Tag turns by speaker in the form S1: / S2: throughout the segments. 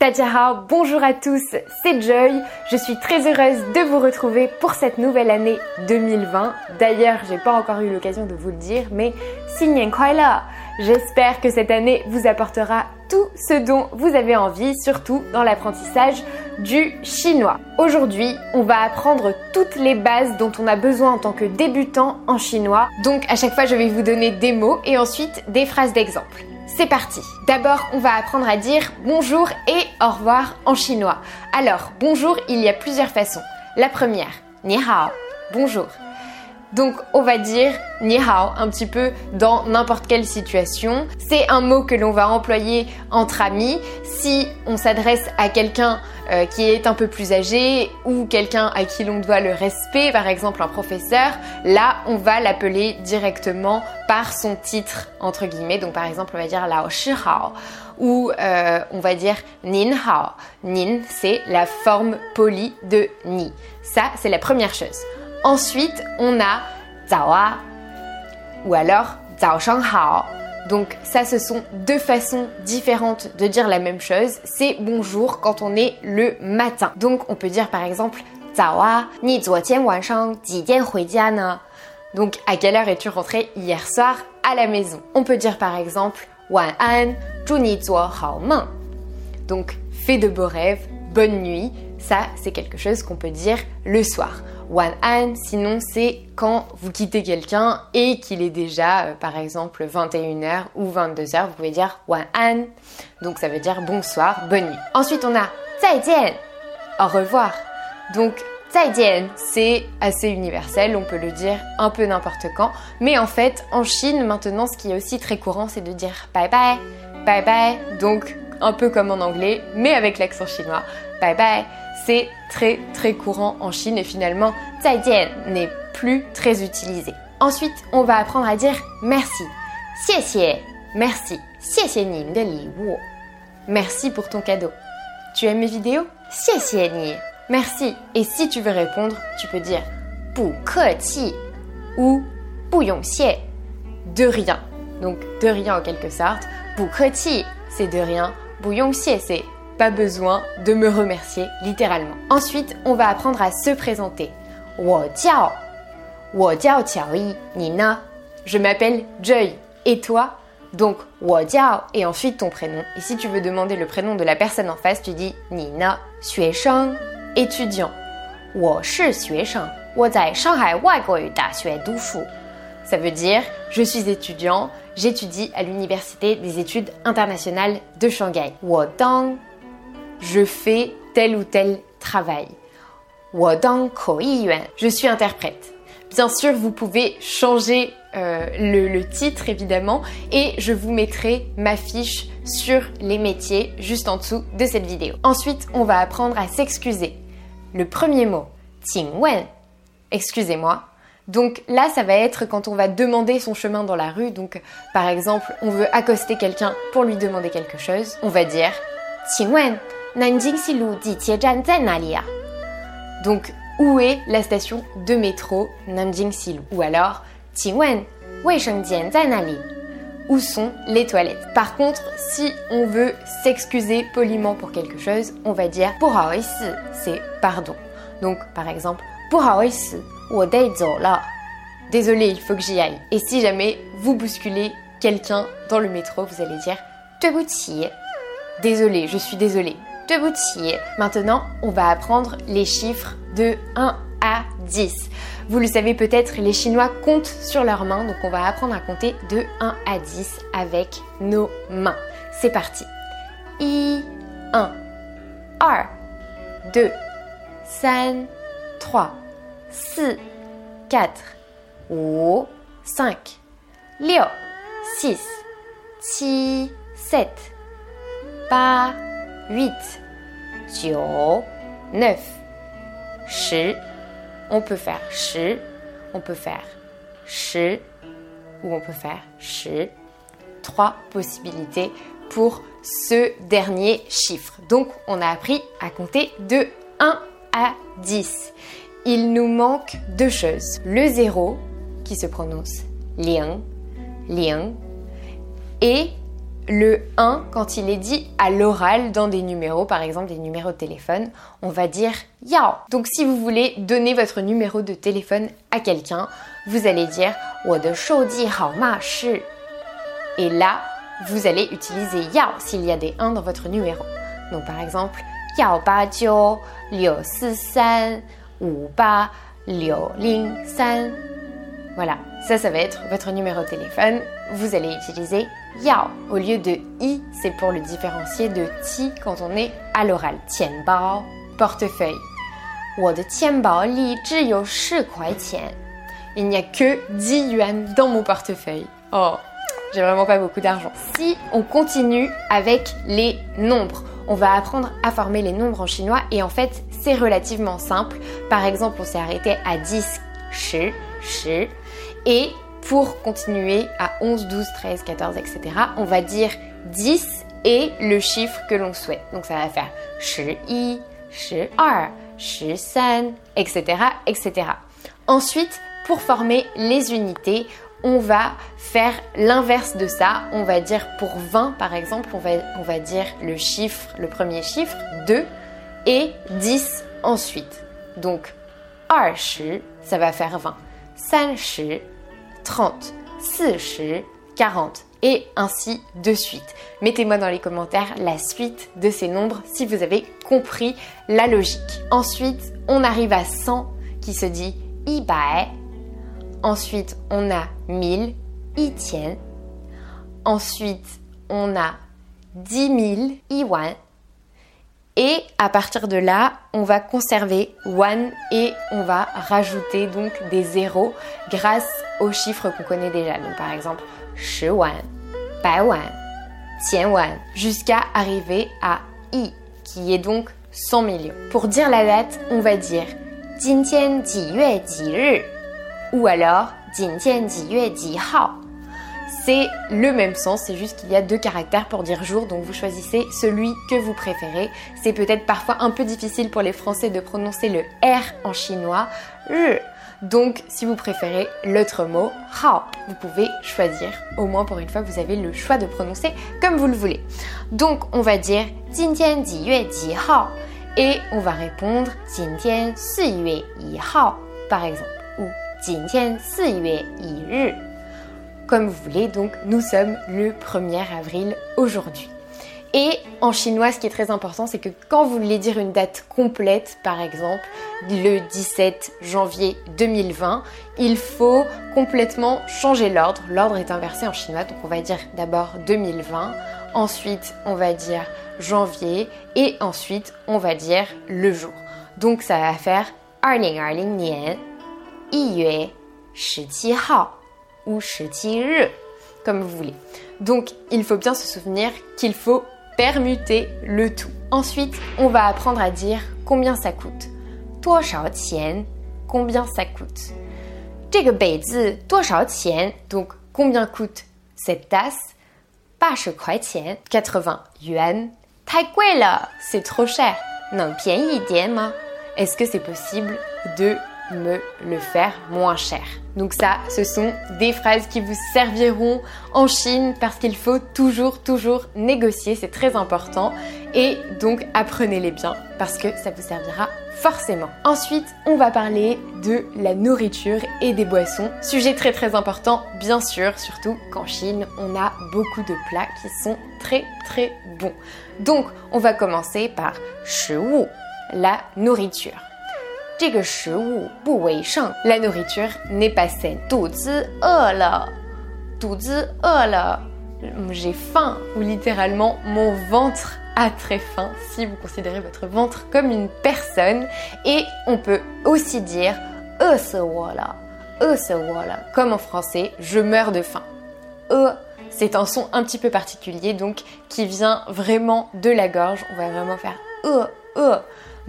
S1: Tadjahao, bonjour à tous, c'est Joy. Je suis très heureuse de vous retrouver pour cette nouvelle année 2020. D'ailleurs, j'ai pas encore eu l'occasion de vous le dire, mais Xinyan Kuaila. J'espère que cette année vous apportera tout ce dont vous avez envie, surtout dans l'apprentissage du chinois. Aujourd'hui, on va apprendre toutes les bases dont on a besoin en tant que débutant en chinois. Donc à chaque fois, je vais vous donner des mots et ensuite des phrases d'exemple. C'est parti. D'abord, on va apprendre à dire bonjour et au revoir en chinois. Alors, bonjour, il y a plusieurs façons. La première, ni hao, bonjour. Donc on va dire ni hao un petit peu dans n'importe quelle situation. C'est un mot que l'on va employer entre amis si on s'adresse à quelqu'un euh, qui est un peu plus âgé ou quelqu'un à qui l'on doit le respect, par exemple un professeur. Là, on va l'appeler directement par son titre entre guillemets. Donc par exemple, on va dire lao shi hao ou euh, on va dire nin hao. Nin, c'est la forme polie de ni. Ça, c'est la première chose. Ensuite, on a zawa ou alors zao shang hao. Donc ça, ce sont deux façons différentes de dire la même chose. C'est bonjour quand on est le matin. Donc on peut dire par exemple Donc à quelle heure es-tu rentré hier soir à la maison? On peut dire par exemple wan an meng. Donc fais de beaux rêves, bonne nuit. Ça, c'est quelque chose qu'on peut dire le soir one an, sinon c'est quand vous quittez quelqu'un et qu'il est déjà euh, par exemple 21h ou 22h, vous pouvez dire one an. Donc ça veut dire bonsoir, bonne nuit. Ensuite on a zaijian, au revoir. Donc zaijian, c'est assez universel, on peut le dire un peu n'importe quand, mais en fait en Chine maintenant ce qui est aussi très courant c'est de dire bye bye, bye bye. Donc un peu comme en anglais, mais avec l'accent chinois. Bye bye, c'est très très courant en Chine et finalement, zaijian n'est plus très utilisé. Ensuite, on va apprendre à dire merci. Merci. De li Merci pour ton cadeau. Tu aimes mes vidéos? Merci. Et si tu veux répondre, tu peux dire bu ou bu. De rien. Donc de rien en quelque sorte. Bu c'est de rien. 不用谢 c'est pas besoin de me remercier littéralement. Ensuite, on va apprendre à se présenter. Je m'appelle Joy. Et toi Donc, et ensuite ton prénom. Et si tu veux demander le prénom de la personne en face, tu dis Nina, étudiant. Ça veut dire je suis étudiant, j'étudie à l'université des études internationales de Shanghai. je fais tel ou tel travail. Je suis interprète. Bien sûr, vous pouvez changer euh, le, titre évidemment et je vous mettrai ma fiche sur les métiers juste en dessous de cette vidéo. Ensuite, on va apprendre à s'excuser. Le premier mot, wen. Excusez-moi. Donc là, ça va être quand on va demander son chemin dans la rue. Donc par exemple, on veut accoster quelqu'un pour lui demander quelque chose. On va dire Donc, où est la station de métro Nanjing Silu Ou alors, Où sont les toilettes? Par contre, si on veut s'excuser poliment pour quelque chose, on va dire c'est pardon. Donc, par exemple, Désolé, il faut que j'y aille. Et si jamais vous bousculez quelqu'un dans le métro, vous allez dire Désolé, je suis désolé. Maintenant, on va apprendre les chiffres de 1 à 10. Vous le savez peut-être, les Chinois comptent sur leurs mains, donc on va apprendre à compter de 1 à 10 avec nos mains. C'est parti. I 1 2 3 3 4 4 5 6 7 7 8 8, 9, 9, 10. On peut faire 10, on peut faire 10 ou on peut faire 10. Trois possibilités pour ce dernier chiffre. Donc on a appris à compter de 1 à 10 il nous manque deux choses. Le zéro, qui se prononce lien, lien, et le 1 quand il est dit à l'oral dans des numéros, par exemple des numéros de téléphone, on va dire yao. Donc si vous voulez donner votre numéro de téléphone à quelqu'un, vous allez dire de Et là, vous allez utiliser yao s'il y a des 1 dans votre numéro. Donc par exemple, yao ba liu si 58 Voilà, ça, ça va être votre numéro de téléphone. Vous allez utiliser yao au lieu de i, c'est pour le différencier de ti quand on est à l'oral. Tianbao, portefeuille. Il n'y a que 10 yuan dans mon portefeuille. Oh, j'ai vraiment pas beaucoup d'argent. Si on continue avec les nombres, on va apprendre à former les nombres en chinois et en fait c'est relativement simple. Par exemple, on s'est arrêté à 10, 10, 10 et pour continuer à 11, 12, 13, 14, etc., on va dire 10 et le chiffre que l'on souhaite. Donc ça va faire 11, 12, 13, etc., etc. Ensuite, pour former les unités, on va faire l'inverse de ça. On va dire pour 20 par exemple, on va, dire le chiffre, le premier chiffre, 2 et 10 ensuite. Donc 20, ça va faire 20. 30, 30, 40, 40 et ainsi de suite. Mettez-moi dans les commentaires la suite de ces nombres si vous avez compris la logique. Ensuite, on arrive à 100 qui se dit ibai. Ensuite, on a 1000, tient. Ensuite, on a 10 000 iwan. Et à partir de là, on va conserver one et on va rajouter donc des zéros grâce aux chiffres qu'on connaît déjà. Donc par exemple, 10 wan, bai wan, tian wan, jusqu'à arriver à i, qui est donc 100 millions. Pour dire la date, on va dire 今天几月几日 ou alors C'est le même sens, c'est juste qu'il y a deux caractères pour dire jour, donc vous choisissez celui que vous préférez. C'est peut-être parfois un peu difficile pour les Français de prononcer le R en chinois. Donc, si vous préférez l'autre mot, hao, vous pouvez choisir. Au moins pour une fois, vous avez le choix de prononcer comme vous le voulez. Donc, on va dire hao et on va répondre hao par exemple ou comme vous voulez. Donc nous sommes le 1er avril aujourd'hui. Et en chinois, ce qui est très important, c'est que quand vous voulez dire une date complète, par exemple le 17 janvier 2020, il faut complètement changer l'ordre. L'ordre est inversé en chinois, donc on va dire d'abord 2020, ensuite on va dire janvier et ensuite on va dire le jour. Donc ça va faire 2020年1月17号 ou comme vous voulez. Donc il faut bien se souvenir qu'il faut permuter le tout. Ensuite, on va apprendre à dire combien ça coûte. Combien ça coûte? Donc combien coûte cette tasse? 80 yuan. c'est trop cher. Est-ce que c'est possible de me le faire moins cher. Donc ça, ce sont des phrases qui vous serviront en Chine parce qu'il faut toujours, toujours négocier, c'est très important. Et donc apprenez-les bien parce que ça vous servira forcément. Ensuite, on va parler de la nourriture et des boissons. Sujet très très important, bien sûr, surtout qu'en Chine, on a beaucoup de plats qui sont très très bons. Donc, on va commencer par 食物, la nourriture. La nourriture n'est pas saine. J'ai faim ou littéralement mon ventre a très faim si vous considérez votre ventre comme une personne. Et on peut aussi dire comme en français, je meurs de faim. E, c'est un son un petit peu particulier donc qui vient vraiment de la gorge. On va vraiment faire e, e.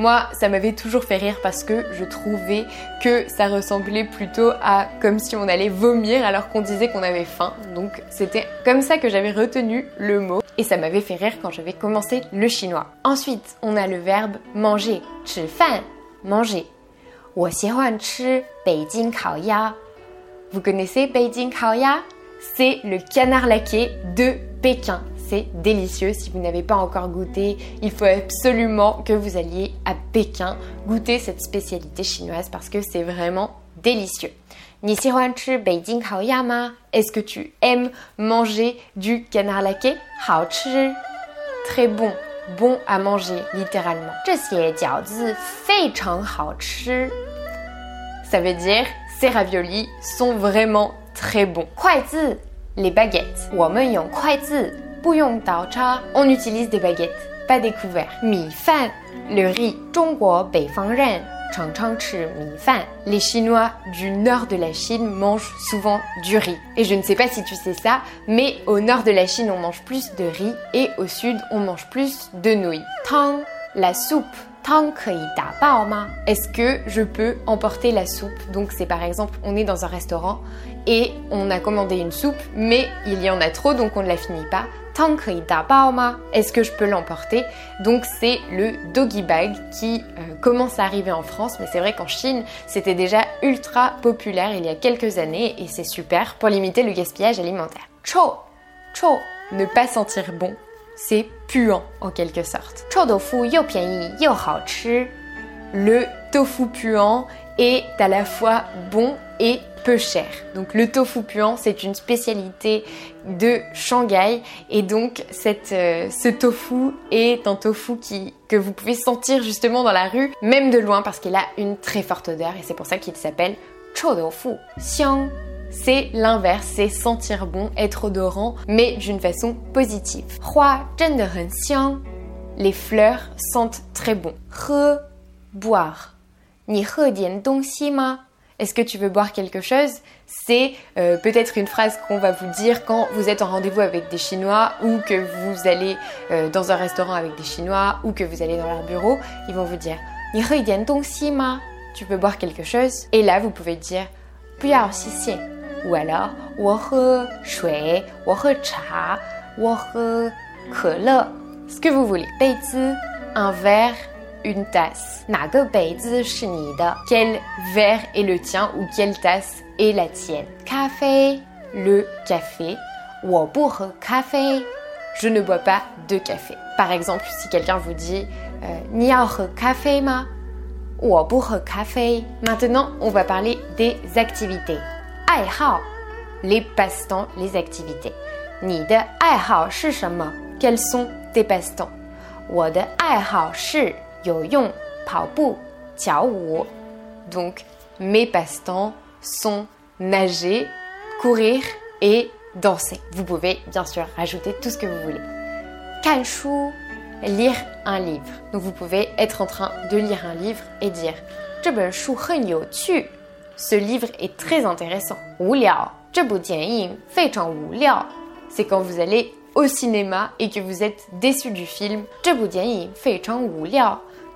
S1: Moi, ça m'avait toujours fait rire parce que je trouvais que ça ressemblait plutôt à comme si on allait vomir alors qu'on disait qu'on avait faim. Donc c'était comme ça que j'avais retenu le mot et ça m'avait fait rire quand j'avais commencé le chinois. Ensuite, on a le verbe manger, 吃饭, manger. Vous connaissez Beijing Kaoya? C'est le canard laqué de Pékin c'est délicieux. Si vous n'avez pas encore goûté, il faut absolument que vous alliez à Pékin goûter cette spécialité chinoise parce que c'est vraiment délicieux. Est-ce que tu aimes manger du canard laqué Très bon, bon à manger littéralement. Ça veut dire ces raviolis sont vraiment très bons. les baguettes. On utilise des baguettes, pas des couverts. Mi fan, le riz. Les Chinois du nord de la Chine mangent souvent du riz. Et je ne sais pas si tu sais ça, mais au nord de la Chine, on mange plus de riz et au sud, on mange plus de nouilles. Tang, la soupe. Est-ce que je peux emporter la soupe? Donc c'est par exemple, on est dans un restaurant et on a commandé une soupe, mais il y en a trop donc on ne la finit pas. Est-ce que je peux l'emporter? Donc c'est le doggy bag qui euh, commence à arriver en France, mais c'est vrai qu'en Chine c'était déjà ultra populaire il y a quelques années et c'est super pour limiter le gaspillage alimentaire. Cho, cho, ne pas sentir bon, c'est puant en quelque sorte. Le tofu puant est à la fois bon et peu cher. Donc le tofu puant, c'est une spécialité de Shanghai et donc euh, ce tofu est un tofu qui, que vous pouvez sentir justement dans la rue, même de loin parce qu'il a une très forte odeur et c'est pour ça qu'il s'appelle chou tofu. Xiang, c'est l'inverse, c'est sentir bon, être odorant, mais d'une façon positive. Hua les fleurs sentent très bon. He, boire. Ni dongxi ma est-ce que tu veux boire quelque chose? C'est euh, peut-être une phrase qu'on va vous dire quand vous êtes en rendez-vous avec des Chinois ou que vous allez euh, dans un restaurant avec des Chinois ou que vous allez dans leur bureau. Ils vont vous dire Tu peux boire quelque chose? Et là, vous pouvez dire ou alors ce que vous voulez. un verre? Une tasse. Quel verre est le tien ou quelle tasse est la tienne Café, le café. Je ne bois pas de café. Par exemple, si quelqu'un vous dit café ma Maintenant, on va parler des activités. les passe-temps, les activités. Quels sont tes passe-temps 我的爱好是 donc mes passe-temps sont nager, courir et danser. Vous pouvez bien sûr rajouter tout ce que vous voulez. Kanshu, lire un livre. Donc vous pouvez être en train de lire un livre et dire ce livre est très intéressant. C'est quand vous allez au cinéma et que vous êtes déçu du film.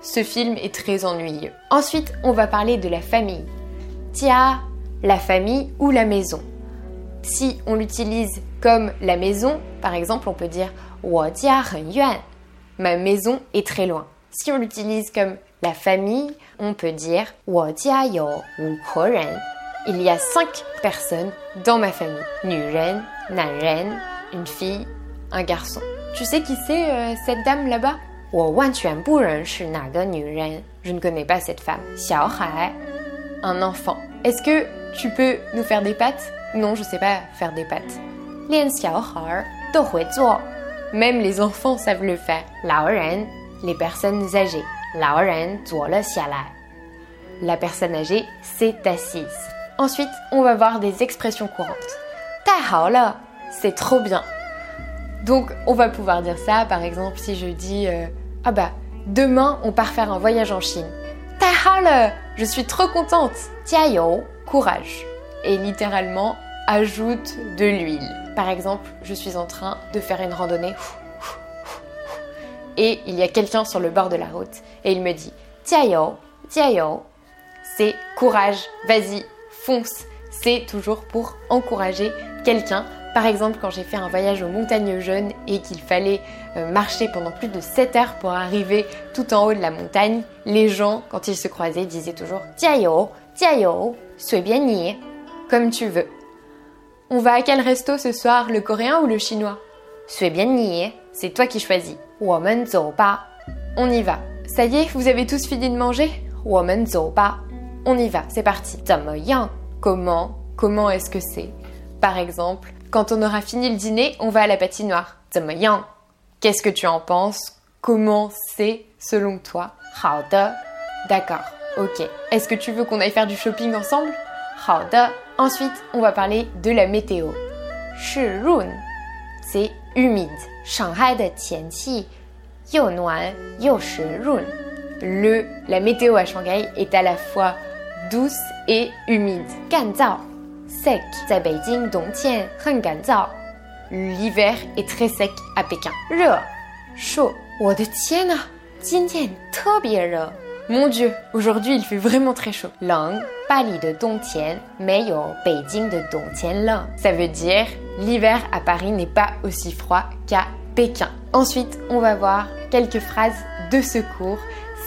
S1: Ce film est très ennuyeux. Ensuite, on va parler de la famille. Tia, la famille ou la maison. Si on l'utilise comme la maison, par exemple, on peut dire. Ma maison est très loin. Si on l'utilise comme la famille, on peut dire Il y a cinq personnes dans ma famille. Nuren, nanren, une fille, un garçon. Tu sais qui c'est euh, cette dame là-bas? je ne connais pas cette femme. Un enfant. Est-ce que tu peux nous faire des pâtes? Non, je sais pas faire des Xiaohai Même les enfants savent le faire. Les personnes âgées. Laoren La personne âgée s'est assise. Ensuite, on va voir des expressions courantes. Ta c'est trop bien. Donc, on va pouvoir dire ça, par exemple, si je dis euh, ah bah, demain on part faire un voyage en Chine. Tahale, je suis trop contente. Tiayo, courage. Et littéralement, ajoute de l'huile. Par exemple, je suis en train de faire une randonnée et il y a quelqu'un sur le bord de la route et il me dit Tiayo, tiayo, c'est courage, vas-y, fonce. C'est toujours pour encourager quelqu'un. Par exemple, quand j'ai fait un voyage aux montagnes jeunes et qu'il fallait euh, marcher pendant plus de 7 heures pour arriver tout en haut de la montagne, les gens, quand ils se croisaient, disaient toujours Tiayo, tiayo, sois bien nié, comme tu veux. On va à quel resto ce soir, le coréen ou le chinois? Sois bien nié, c'est toi qui choisis. Woman On y va. Ça y est, vous avez tous fini de manger? Woman On y va, c'est parti. Comment? Comment est-ce que c'est? Par exemple, quand on aura fini le dîner, on va à la patinoire. Qu'est-ce que tu en penses? Comment c'est selon toi? D'accord. Ok. Est-ce que tu veux qu'on aille faire du shopping ensemble? Ensuite, on va parler de la météo. Shirun. C'est humide. Shanghai de Tianxi, Yo Noir, Yo Run. Le, la météo à Shanghai est à la fois douce et humide. Ganzao, sec. À Beijing, Dongtian, Hen L'hiver est très sec à Pékin. Re, chaud. What the tienne, Jintian, bien Mon dieu, aujourd'hui il fait vraiment très chaud. Lang, Bali de Dongtian, mais Beijing de Dongtian Ça veut dire l'hiver à Paris n'est pas aussi froid qu'à Pékin. Ensuite, on va voir quelques phrases de secours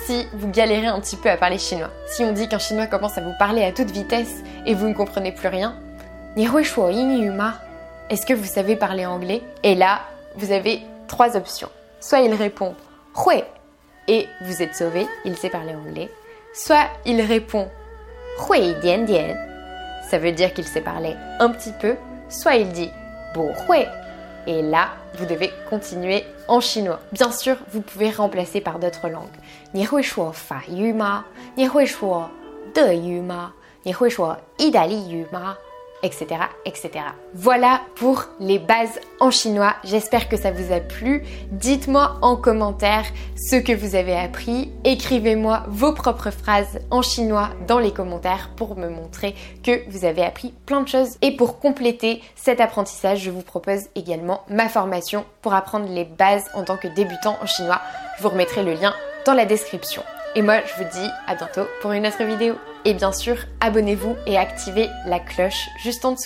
S1: si vous galérez un petit peu à parler chinois. Si on dit qu'un chinois commence à vous parler à toute vitesse et vous ne comprenez plus rien, est-ce que vous savez parler anglais? Et là, vous avez trois options. Soit il répond Hui et vous êtes sauvé, il sait parler anglais. Soit il répond Hui dian dian, ça veut dire qu'il sait parler un petit peu. Soit il dit hui et là, vous devez continuer en chinois. Bien sûr, vous pouvez remplacer par d'autres langues. Ni hui shuo fa yu ma? Ni hui shuo de yu ma? Ni hui shuo idali yu ma? Etc., etc. Voilà pour les bases en chinois. J'espère que ça vous a plu. Dites-moi en commentaire ce que vous avez appris. Écrivez-moi vos propres phrases en chinois dans les commentaires pour me montrer que vous avez appris plein de choses. Et pour compléter cet apprentissage, je vous propose également ma formation pour apprendre les bases en tant que débutant en chinois. Je vous remettrai le lien dans la description. Et moi, je vous dis à bientôt pour une autre vidéo. Et bien sûr, abonnez-vous et activez la cloche juste en dessous.